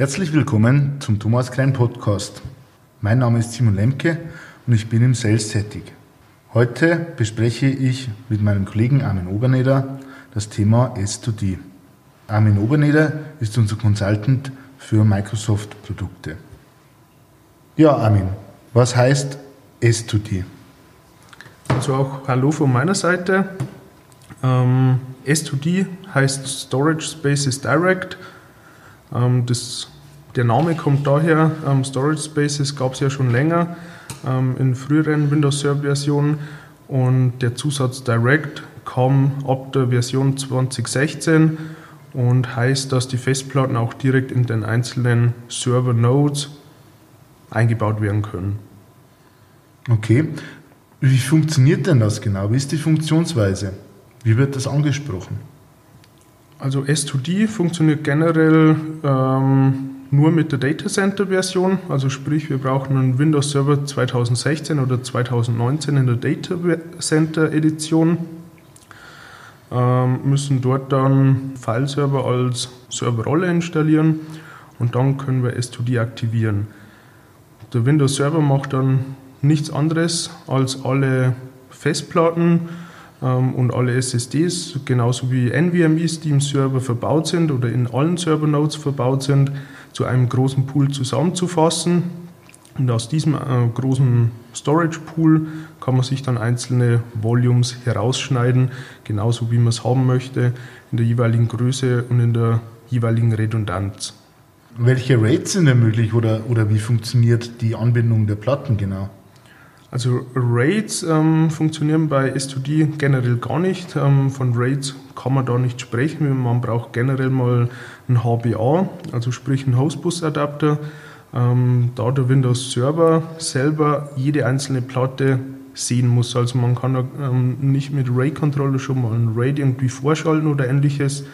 Herzlich willkommen zum Thomas Klein Podcast. Mein Name ist Simon Lemke und ich bin im Sales tätig. Heute bespreche ich mit meinem Kollegen Armin Oberneder das Thema S2D. Armin Oberneder ist unser Consultant für Microsoft-Produkte. Ja, Armin, was heißt S2D? Also auch Hallo von meiner Seite. Ähm, S2D heißt Storage Spaces Direct. Ähm, das, der Name kommt daher, ähm, Storage Spaces gab es ja schon länger ähm, in früheren Windows Server Versionen und der Zusatz Direct kam ab der Version 2016 und heißt, dass die Festplatten auch direkt in den einzelnen Server Nodes eingebaut werden können. Okay. Wie funktioniert denn das genau? Wie ist die Funktionsweise? Wie wird das angesprochen? Also S2D funktioniert generell ähm, nur mit der Data Center Version. Also sprich, wir brauchen einen Windows Server 2016 oder 2019 in der Data Center Edition. Ähm, müssen dort dann File-Server als Serverrolle installieren und dann können wir S2D aktivieren. Der Windows Server macht dann nichts anderes als alle Festplatten und alle SSDs, genauso wie NVMEs, die im Server verbaut sind oder in allen Server-Nodes verbaut sind, zu einem großen Pool zusammenzufassen. Und aus diesem äh, großen Storage-Pool kann man sich dann einzelne Volumes herausschneiden, genauso wie man es haben möchte, in der jeweiligen Größe und in der jeweiligen Redundanz. Welche Rates sind denn möglich oder, oder wie funktioniert die Anbindung der Platten genau? Also Raids ähm, funktionieren bei S2D generell gar nicht. Ähm, von Raids kann man da nicht sprechen. Man braucht generell mal ein HBA, also sprich einen Hostbus-Adapter. Ähm, da der Windows Server selber jede einzelne Platte sehen muss. Also man kann ähm, nicht mit RAID-Controller schon mal ein RAID irgendwie vorschalten oder ähnliches,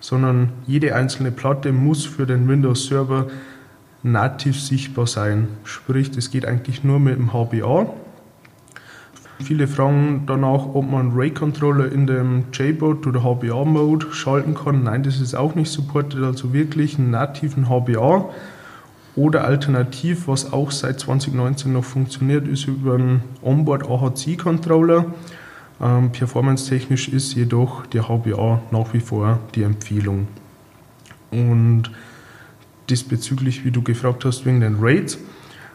sondern jede einzelne Platte muss für den Windows Server nativ sichtbar sein. Sprich, das geht eigentlich nur mit dem HBA. Viele fragen danach, ob man RAID-Controller in dem JBOD oder HBA-Mode schalten kann. Nein, das ist auch nicht supported, also wirklich einen nativen HBA. Oder alternativ, was auch seit 2019 noch funktioniert, ist über einen Onboard AHC-Controller. Ähm, Performance-technisch ist jedoch der HBA nach wie vor die Empfehlung. Und diesbezüglich, wie du gefragt hast, wegen den Raids.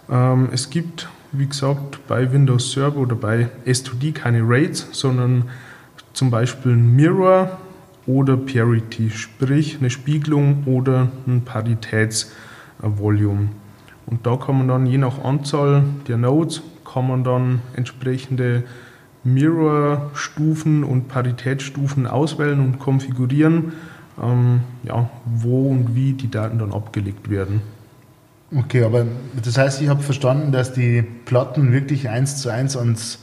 Ähm, es gibt, wie gesagt, bei Windows Server oder bei S2D keine Raids, sondern zum Beispiel ein Mirror oder Parity, sprich eine Spiegelung oder ein Paritätsvolume. Und da kann man dann je nach Anzahl der Nodes kann man dann entsprechende Mirror-Stufen und Paritätsstufen auswählen und konfigurieren ähm, ja, wo und wie die Daten dann abgelegt werden. Okay, aber das heißt, ich habe verstanden, dass die Platten wirklich eins zu eins ans,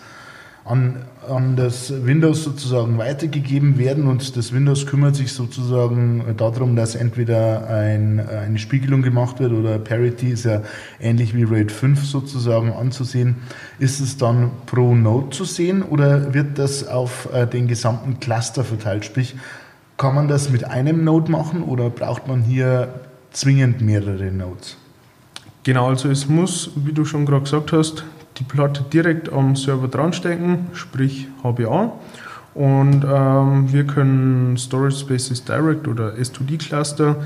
an, an das Windows sozusagen weitergegeben werden und das Windows kümmert sich sozusagen darum, dass entweder ein, eine Spiegelung gemacht wird oder Parity ist ja ähnlich wie RAID 5 sozusagen anzusehen. Ist es dann pro Node zu sehen oder wird das auf äh, den gesamten Cluster verteilt? Sprich, kann man das mit einem Node machen oder braucht man hier zwingend mehrere Nodes? Genau, also es muss, wie du schon gerade gesagt hast, die Platte direkt am Server dran stecken, sprich HBA. Und ähm, wir können Storage Spaces Direct oder S2D Cluster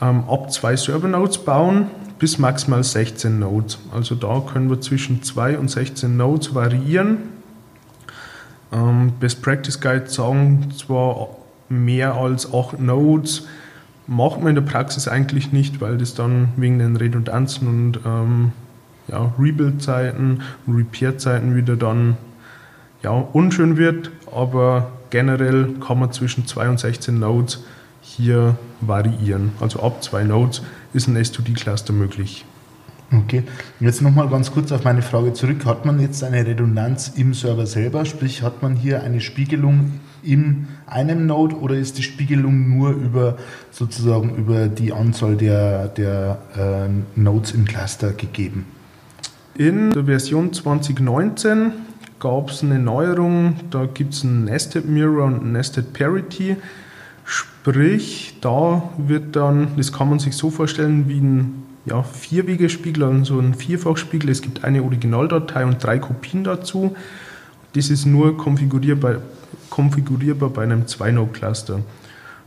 ähm, ab zwei Server Nodes bauen bis maximal 16 Nodes. Also da können wir zwischen 2 und 16 Nodes variieren. Ähm, Best Practice Guide sagen zwar mehr als acht Nodes macht man in der Praxis eigentlich nicht, weil das dann wegen den Redundanzen und ähm, ja, Rebuild-Zeiten Repair-Zeiten wieder dann ja, unschön wird. Aber generell kann man zwischen 2 und 16 Nodes hier variieren. Also ab zwei Nodes ist ein S2D-Cluster möglich. Okay, jetzt nochmal ganz kurz auf meine Frage zurück. Hat man jetzt eine Redundanz im Server selber? Sprich, hat man hier eine Spiegelung in einem Node oder ist die Spiegelung nur über sozusagen über die Anzahl der, der äh, Nodes im Cluster gegeben? In der Version 2019 gab es eine Neuerung, da gibt es ein Nested Mirror und ein Nested Parity. Sprich, da wird dann, das kann man sich so vorstellen wie ein ja, Vierwegespiegel, also ein Vierfachspiegel. Es gibt eine Originaldatei und drei Kopien dazu. Das ist nur konfigurierbar, konfigurierbar bei einem 2-Node-Cluster.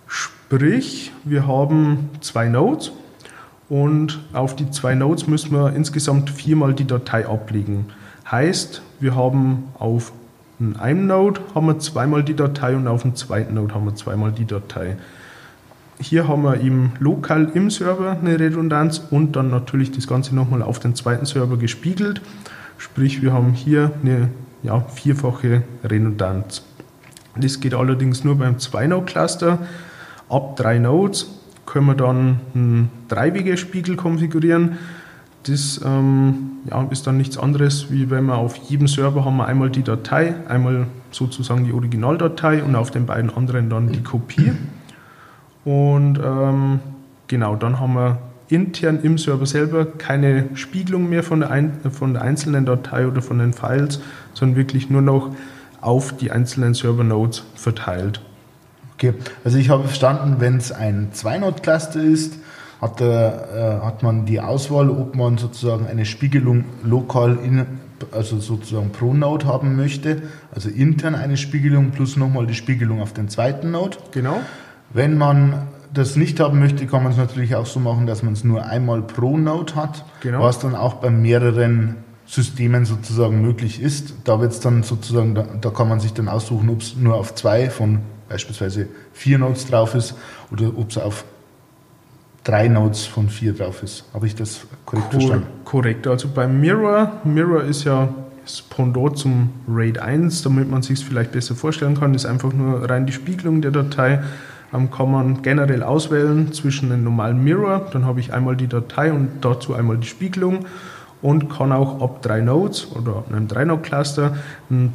Sprich, wir haben zwei Nodes und auf die zwei Nodes müssen wir insgesamt viermal die Datei ablegen. Heißt, wir haben auf einem Node haben wir zweimal die Datei und auf dem zweiten Node haben wir zweimal die Datei. Hier haben wir eben lokal im Server eine Redundanz und dann natürlich das Ganze nochmal auf den zweiten Server gespiegelt. Sprich, wir haben hier eine ja, vierfache Redundanz. Das geht allerdings nur beim 2-Node-Cluster. Ab drei Nodes können wir dann einen Dreiwegespiegel konfigurieren. Das ähm, ja, ist dann nichts anderes, wie wenn wir auf jedem Server haben wir einmal die Datei, einmal sozusagen die Originaldatei und auf den beiden anderen dann die Kopie. Und ähm, genau, dann haben wir intern im Server selber keine Spiegelung mehr von der, ein, von der einzelnen Datei oder von den Files, sondern wirklich nur noch auf die einzelnen Server-Nodes verteilt. Okay, also ich habe verstanden, wenn es ein Zwei-Node-Cluster ist, hat, der, äh, hat man die Auswahl, ob man sozusagen eine Spiegelung lokal in, also sozusagen pro Node haben möchte, also intern eine Spiegelung plus nochmal die Spiegelung auf den zweiten Node. Genau. Wenn man das nicht haben möchte, kann man es natürlich auch so machen, dass man es nur einmal pro Node hat, genau. was dann auch bei mehreren Systemen sozusagen möglich ist. Da wird es dann sozusagen, da, da, kann man sich dann aussuchen, ob es nur auf zwei von beispielsweise vier Nodes drauf ist oder ob es auf drei Nodes von vier drauf ist. Habe ich das korrekt Cor verstanden? Korrekt. Also beim Mirror, Mirror ist ja das Pendant zum RAID 1, damit man sich es vielleicht besser vorstellen kann, ist einfach nur rein die Spiegelung der Datei. Kann man generell auswählen zwischen einem normalen Mirror, dann habe ich einmal die Datei und dazu einmal die Spiegelung und kann auch ab drei Nodes oder einem 3-Node-Cluster ein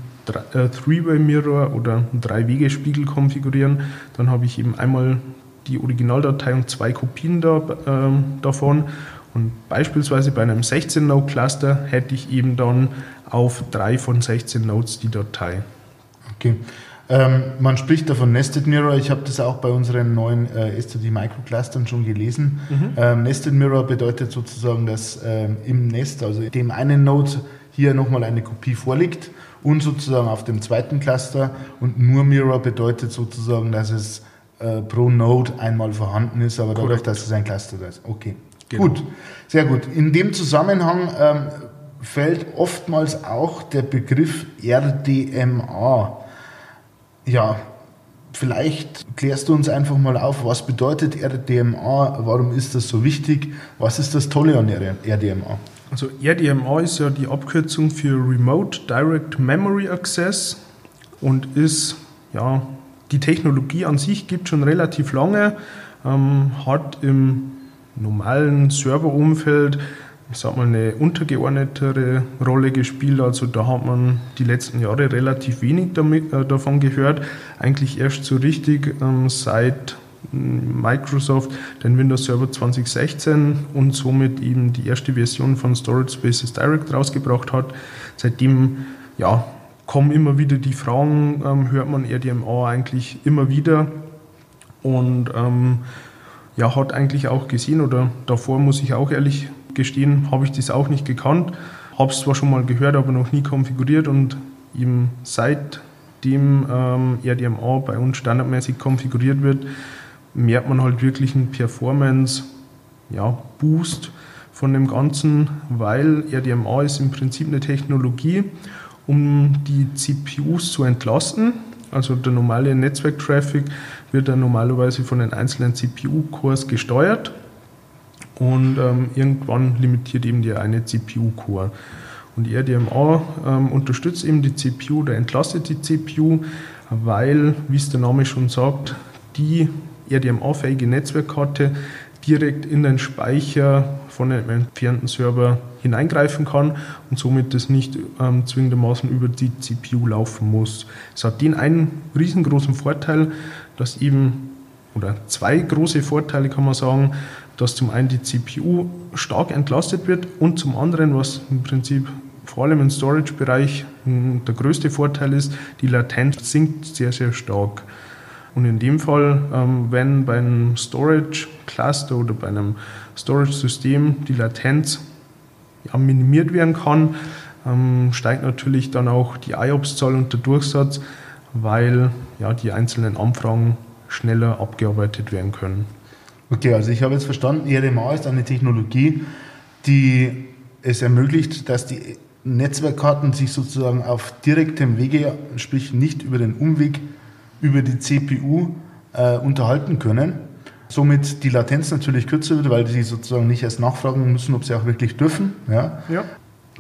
äh, Three-Way-Mirror oder ein Drei-Wege-Spiegel konfigurieren. Dann habe ich eben einmal die Originaldatei und zwei Kopien da, äh, davon. Und beispielsweise bei einem 16-Node-Cluster hätte ich eben dann auf drei von 16 Nodes die Datei. Okay. Ähm, man spricht da von Nested Mirror. Ich habe das auch bei unseren neuen äh, STD Microclustern schon gelesen. Mhm. Ähm, Nested Mirror bedeutet sozusagen, dass ähm, im Nest, also dem einen Node, hier nochmal eine Kopie vorliegt und sozusagen auf dem zweiten Cluster. Und nur Mirror bedeutet sozusagen, dass es äh, pro Node einmal vorhanden ist, aber dadurch, dass es ein Cluster ist. Okay. Genau. Gut, sehr gut. In dem Zusammenhang ähm, fällt oftmals auch der Begriff RDMA ja, vielleicht klärst du uns einfach mal auf, was bedeutet RDMA, warum ist das so wichtig, was ist das Tolle an RDMA? Also RDMA ist ja die Abkürzung für Remote Direct Memory Access und ist, ja, die Technologie an sich gibt schon relativ lange, ähm, hat im normalen Serverumfeld ich sag mal, eine untergeordnetere Rolle gespielt. Also da hat man die letzten Jahre relativ wenig damit, äh, davon gehört. Eigentlich erst so richtig ähm, seit hm, Microsoft den Windows Server 2016 und somit eben die erste Version von Storage Spaces Direct rausgebracht hat. Seitdem ja, kommen immer wieder die Fragen, ähm, hört man RDMA eigentlich immer wieder und ähm, ja, hat eigentlich auch gesehen oder davor muss ich auch ehrlich gestehen, habe ich das auch nicht gekannt. Habe es zwar schon mal gehört, aber noch nie konfiguriert und eben seitdem ähm, RDMA bei uns standardmäßig konfiguriert wird, merkt man halt wirklich einen Performance ja, von dem Ganzen, weil RDMA ist im Prinzip eine Technologie, um die CPUs zu entlasten. Also der normale Netzwerktraffic wird dann normalerweise von den einzelnen CPU-Cores gesteuert und ähm, irgendwann limitiert eben der eine CPU-Core. Und die RDMA ähm, unterstützt eben die CPU oder entlastet die CPU, weil, wie es der Name schon sagt, die RDMA-fähige Netzwerkkarte direkt in den Speicher von einem entfernten Server hineingreifen kann und somit das nicht ähm, zwingendermaßen über die CPU laufen muss. Es hat den einen riesengroßen Vorteil, dass eben, oder zwei große Vorteile kann man sagen, dass zum einen die CPU stark entlastet wird und zum anderen, was im Prinzip vor allem im Storage-Bereich hm, der größte Vorteil ist, die Latenz sinkt sehr, sehr stark. Und in dem Fall, ähm, wenn bei einem Storage Cluster oder bei einem Storage System die Latenz minimiert werden kann, ähm, steigt natürlich dann auch die IOPS-Zahl und der Durchsatz, weil ja, die einzelnen Anfragen schneller abgearbeitet werden können. Okay, also ich habe jetzt verstanden, RMA ist eine Technologie, die es ermöglicht, dass die Netzwerkkarten sich sozusagen auf direktem Wege, sprich nicht über den Umweg über die CPU äh, unterhalten können. Somit die Latenz natürlich kürzer wird, weil sie sozusagen nicht erst nachfragen müssen, ob sie auch wirklich dürfen, ja? ja.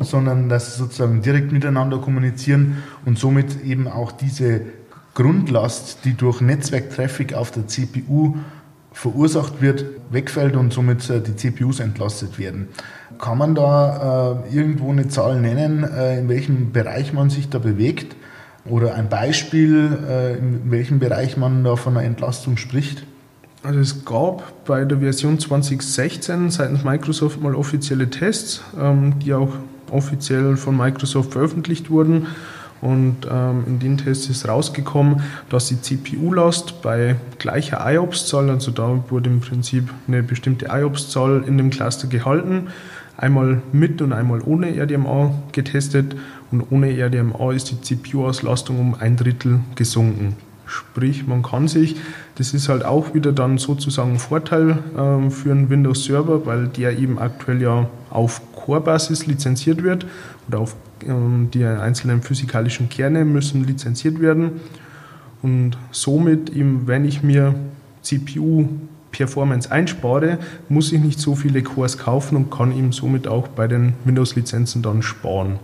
Sondern dass sie sozusagen direkt miteinander kommunizieren und somit eben auch diese Grundlast, die durch Netzwerktraffic auf der CPU verursacht wird, wegfällt und somit äh, die CPUs entlastet werden. Kann man da äh, irgendwo eine Zahl nennen, äh, in welchem Bereich man sich da bewegt? Oder ein Beispiel, äh, in welchem Bereich man da von einer Entlastung spricht? Also es gab bei der Version 2016 seitens Microsoft mal offizielle Tests, ähm, die auch offiziell von Microsoft veröffentlicht wurden. Und ähm, in den Tests ist rausgekommen, dass die CPU-Last bei gleicher IOPS-Zahl, also da wurde im Prinzip eine bestimmte IOPS-Zahl in dem Cluster gehalten, einmal mit und einmal ohne RDMA getestet und ohne RDMA ist die CPU-Auslastung um ein Drittel gesunken. Sprich, man kann sich, das ist halt auch wieder dann sozusagen ein Vorteil äh, für einen Windows-Server, weil der eben aktuell ja auf Core-Basis lizenziert wird oder auf ähm, die einzelnen physikalischen Kerne müssen lizenziert werden. Und somit, eben, wenn ich mir CPU Performance einspare, muss ich nicht so viele Cores kaufen und kann eben somit auch bei den Windows-Lizenzen dann sparen.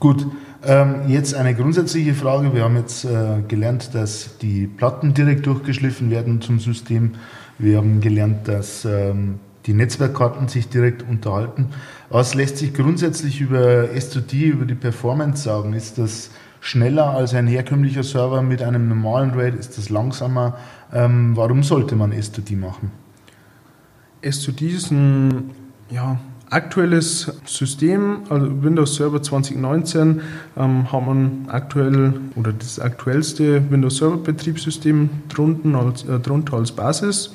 Gut, ähm, jetzt eine grundsätzliche Frage. Wir haben jetzt äh, gelernt, dass die Platten direkt durchgeschliffen werden zum System. Wir haben gelernt, dass ähm, die Netzwerkkarten sich direkt unterhalten. Was lässt sich grundsätzlich über S2D, über die Performance sagen? Ist das schneller als ein herkömmlicher Server mit einem normalen RAID? Ist das langsamer? Ähm, warum sollte man S2D machen? S2D ist ein ja, aktuelles System, also Windows Server 2019, ähm, hat man aktuell oder das aktuellste Windows Server Betriebssystem drunten als, äh, drunter als Basis.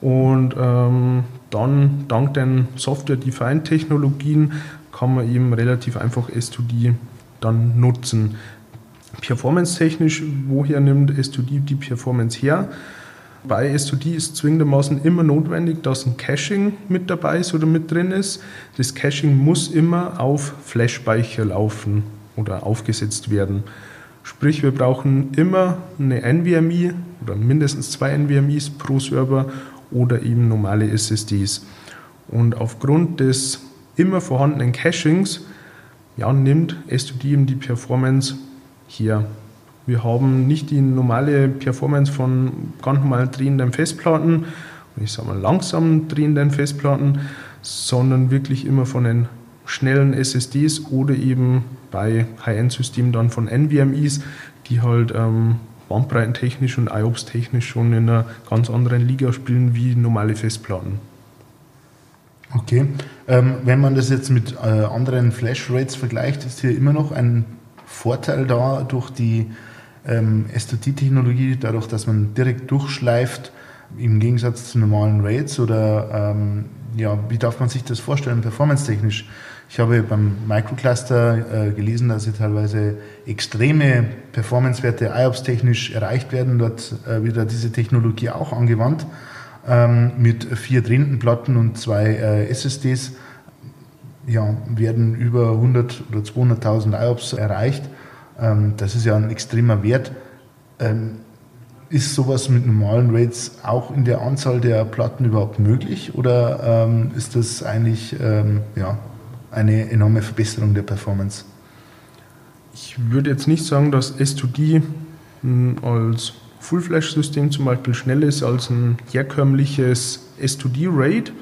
Und ähm, dann dank den Software-Defined-Technologien kann man eben relativ einfach S2D dann nutzen. Performance-technisch, woher nimmt S2D die Performance her? Bei S2D ist zwingendermaßen immer notwendig, dass ein Caching mit dabei ist oder mit drin ist. Das Caching muss immer auf Flash-Speicher laufen oder aufgesetzt werden. Sprich, wir brauchen immer eine NVMe oder mindestens zwei NVMe's pro Serber oder eben normale SSDs. Und aufgrund des immer vorhandenen Cachings ja, nimmt S2D eben die Performance hier wir haben nicht die normale Performance von ganz normal drehenden Festplatten, ich sage mal langsam drehenden Festplatten, sondern wirklich immer von den schnellen SSDs oder eben bei High-End-Systemen dann von NVMEs, die halt ähm, bandbreitentechnisch und IOPS-technisch schon in einer ganz anderen Liga spielen wie normale Festplatten. Okay, ähm, wenn man das jetzt mit äh, anderen Flash-Rates vergleicht, ist hier immer noch ein Vorteil da durch die ähm, STT-Technologie, dadurch, dass man direkt durchschleift, im Gegensatz zu normalen Raids oder ähm, ja, wie darf man sich das vorstellen, performance-technisch? Ich habe beim Microcluster äh, gelesen, dass sie teilweise extreme Performance-Werte IOPS-technisch erreicht werden. Dort äh, wird diese Technologie auch angewandt ähm, mit vier drehenden Platten und zwei äh, SSDs. Ja, werden über 100 oder 200.000 IOPS erreicht. Ähm, das ist ja ein extremer Wert. Ähm, ist sowas mit normalen Rates auch in der Anzahl der Platten überhaupt möglich oder ähm, ist das eigentlich ja, eine enorme Verbesserung der Performance? Ich würde jetzt nicht sagen, dass S2D hm, als Full-Flash-System zum Beispiel schneller ist als ein herkömmliches S2D-RAID.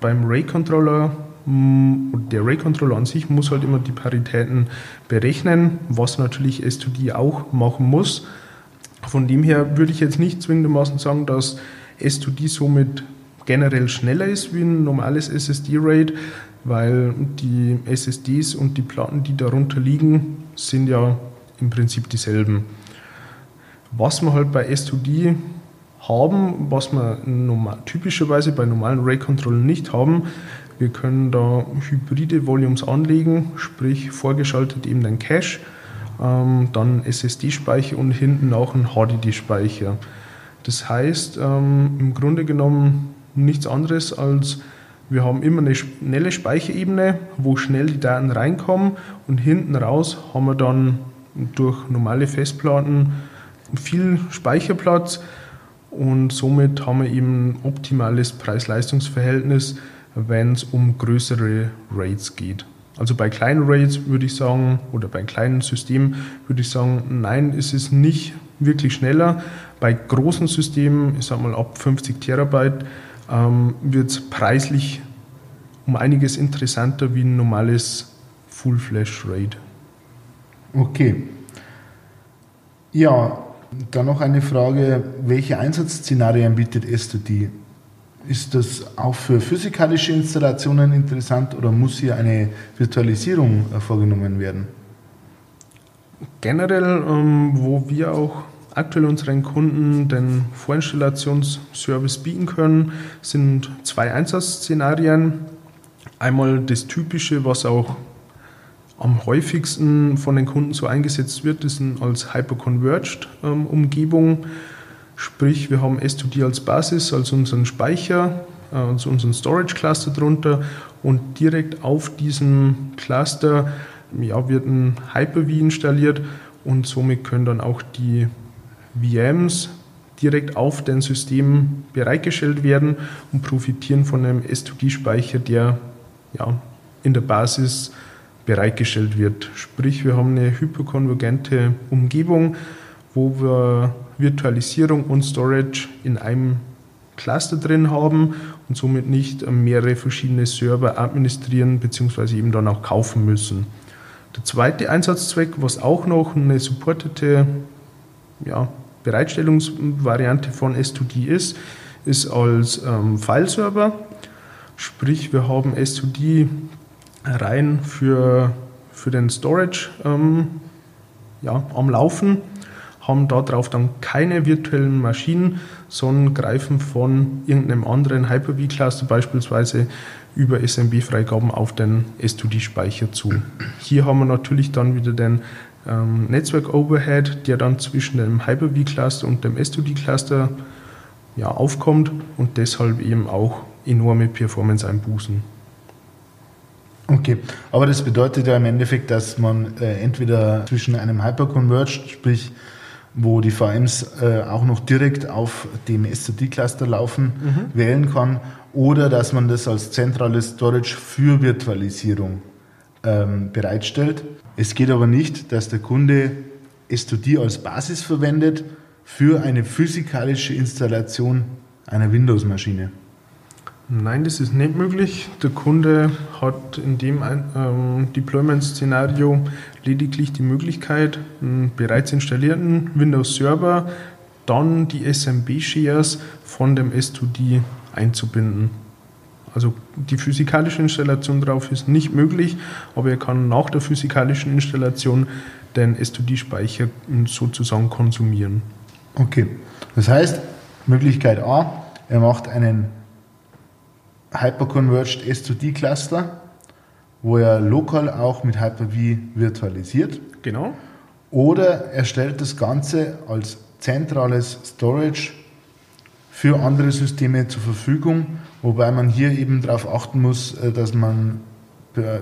Beim RAID-Controller Mm, der Ray-Controller an sich muss halt immer die Paritäten berechnen, was natürlich S2D auch machen muss. Von dem her würde ich jetzt nicht zwingendermaßen sagen, dass S2D somit generell schneller ist wie ein normales SSD-RAID, weil die SSDs und die Platten, die darunter liegen, sind ja im Prinzip dieselben. Was wir halt bei S2D haben, was wir normal, typischerweise bei normalen RAID-Controllern nicht haben, wir können da hybride Volumes anlegen, sprich vorgeschaltet eben den Cache, ähm, dann SSD-Speicher und hinten auch ein HDD-Speicher. Das heißt, ähm, im Grunde genommen nichts anderes als wir haben immer eine schnelle Speicherebene, wo schnell die Daten reinkommen und hinten raus haben wir dann durch normale Festplatten viel Speicherplatz und somit haben wir eben optimales Preis-Leistungs-Verhältnis, wenn es um größere Raids geht. Also bei kleinen Raids würde ich sagen, oder bei kleinen Systemen würde ich sagen, nein, ist es nicht wirklich schneller. Bei großen Systemen, ich sage mal ab 50 Terabyte, ähm, wird es preislich um einiges interessanter wie ein normales Full-Flash-RAID. Okay. Ja, dann noch eine Frage, welche Einsatzszenarien bietet S2D? Ist das auch für physikalische Installationen interessant oder muss hier eine Virtualisierung äh, vorgenommen werden? Generell, ähm, wo wir auch aktuell unseren Kunden den Vorinstallationsservice bieten können, sind zwei Einsatzszenarien. Einmal das Typische, was auch am häufigsten von den Kunden so eingesetzt wird, ist als Hyperconverged ähm. Sprich, wir haben S2D als Basis, als unseren Speicher, äh, als unseren Storage Cluster drunter und direkt auf diesem Cluster ja, wird ein Hyper-V installiert und somit können dann auch die VMs direkt auf den System bereitgestellt werden und profitieren von einem S2D-Speicher, der ja, in der Basis bereitgestellt wird. Sprich, wir haben eine hyperkonvergente Umgebung, wo wir Virtualisierung und Storage in einem Cluster drin haben und somit nicht mehrere verschiedene Server administrieren bzw. eben dann auch kaufen müssen. Der zweite Einsatzzweck, was auch noch eine supportete ja, Bereitstellungsvariante von S2D ist, ist als ähm, Fileserver. Sprich, wir haben S2D rein für, für den Storage ähm, ja, am Laufen, haben darauf dann keine virtuellen Maschinen, sondern greifen von irgendeinem anderen Hyper-V-Cluster beispielsweise über SMB-Freigaben auf den S2D-Speicher zu. Hier haben wir natürlich dann wieder den ähm, Netzwerk-Overhead, der dann zwischen dem Hyper-V-Cluster und dem S2D-Cluster ja, aufkommt und deshalb eben auch enorme Performance-Einbußen. Okay, aber das bedeutet ja im Endeffekt, dass man äh, entweder zwischen einem Hyperconverged, sprich wo die VMs äh, auch noch direkt auf dem S2D-Cluster laufen, mhm. wählen kann, oder dass man das als zentrales Storage für Virtualisierung ähm, bereitstellt. Es geht aber nicht, dass der Kunde S2D als Basis verwendet für eine physikalische Installation einer Windows-Maschine. Nein, das ist nicht möglich. Der Kunde hat in dem ähm, Deployment-Szenario lediglich die Möglichkeit, einen bereits installierten Windows-Server, dann die SMB-Shares von dem S2D einzubinden. Also die physikalische Installation darauf ist nicht möglich, aber er kann nach der physikalischen Installation den S2D-Speicher sozusagen konsumieren. Okay, das heißt, Möglichkeit A, er macht einen Hyperconverged S2D Cluster, wo er lokal auch mit Hyper-V virtualisiert. Genau. Oder er stellt das Ganze als zentrales Storage für andere Systeme zur Verfügung, wobei man hier eben darauf achten muss, äh, dass man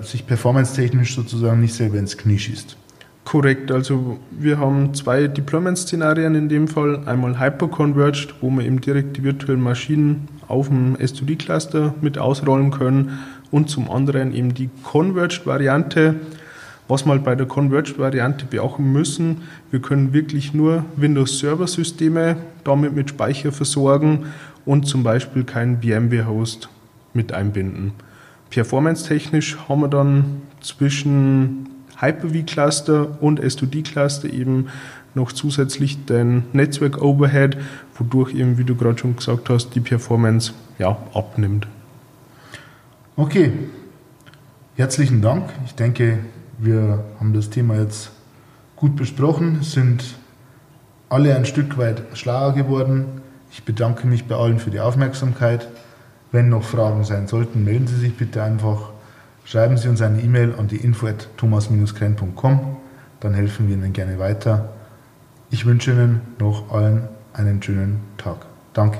sich performance-technisch sozusagen nicht selber ins Knie schießt. Korrekt, also wir haben zwei Deployment-Szenarien in dem Fall. Einmal Hyperconverged, wo wir eben direkt die virtuellen Maschinen auf dem S2D-Cluster mit ausrollen können und zum anderen eben die Converged-Variante. Was wir halt bei der Converged-Variante beachten müssen, wir können wirklich nur Windows-Server-Systeme damit mit Speicher versorgen und zum Beispiel keinen VMware-Host mit einbinden. Performance-technisch haben wir dann zwischen Hyper-V-Cluster und S2D-Cluster eben noch zusätzlich den Netzwerk-Overhead, wodurch eben, wie du gerade schon gesagt hast, die Performance ja, abnimmt. Okay, herzlichen Dank. Ich denke, wir haben das Thema jetzt gut besprochen, sind alle ein Stück weit schlauer geworden. Ich bedanke mich bei allen für die Aufmerksamkeit. Wenn noch Fragen sein sollten, melden Sie sich bitte einfach. Schreiben Sie uns eine E-Mail an die info@thomas-krenn.com, dann helfen wir Ihnen gerne weiter. Ich wünsche Ihnen noch allen einen schönen Tag. Danke.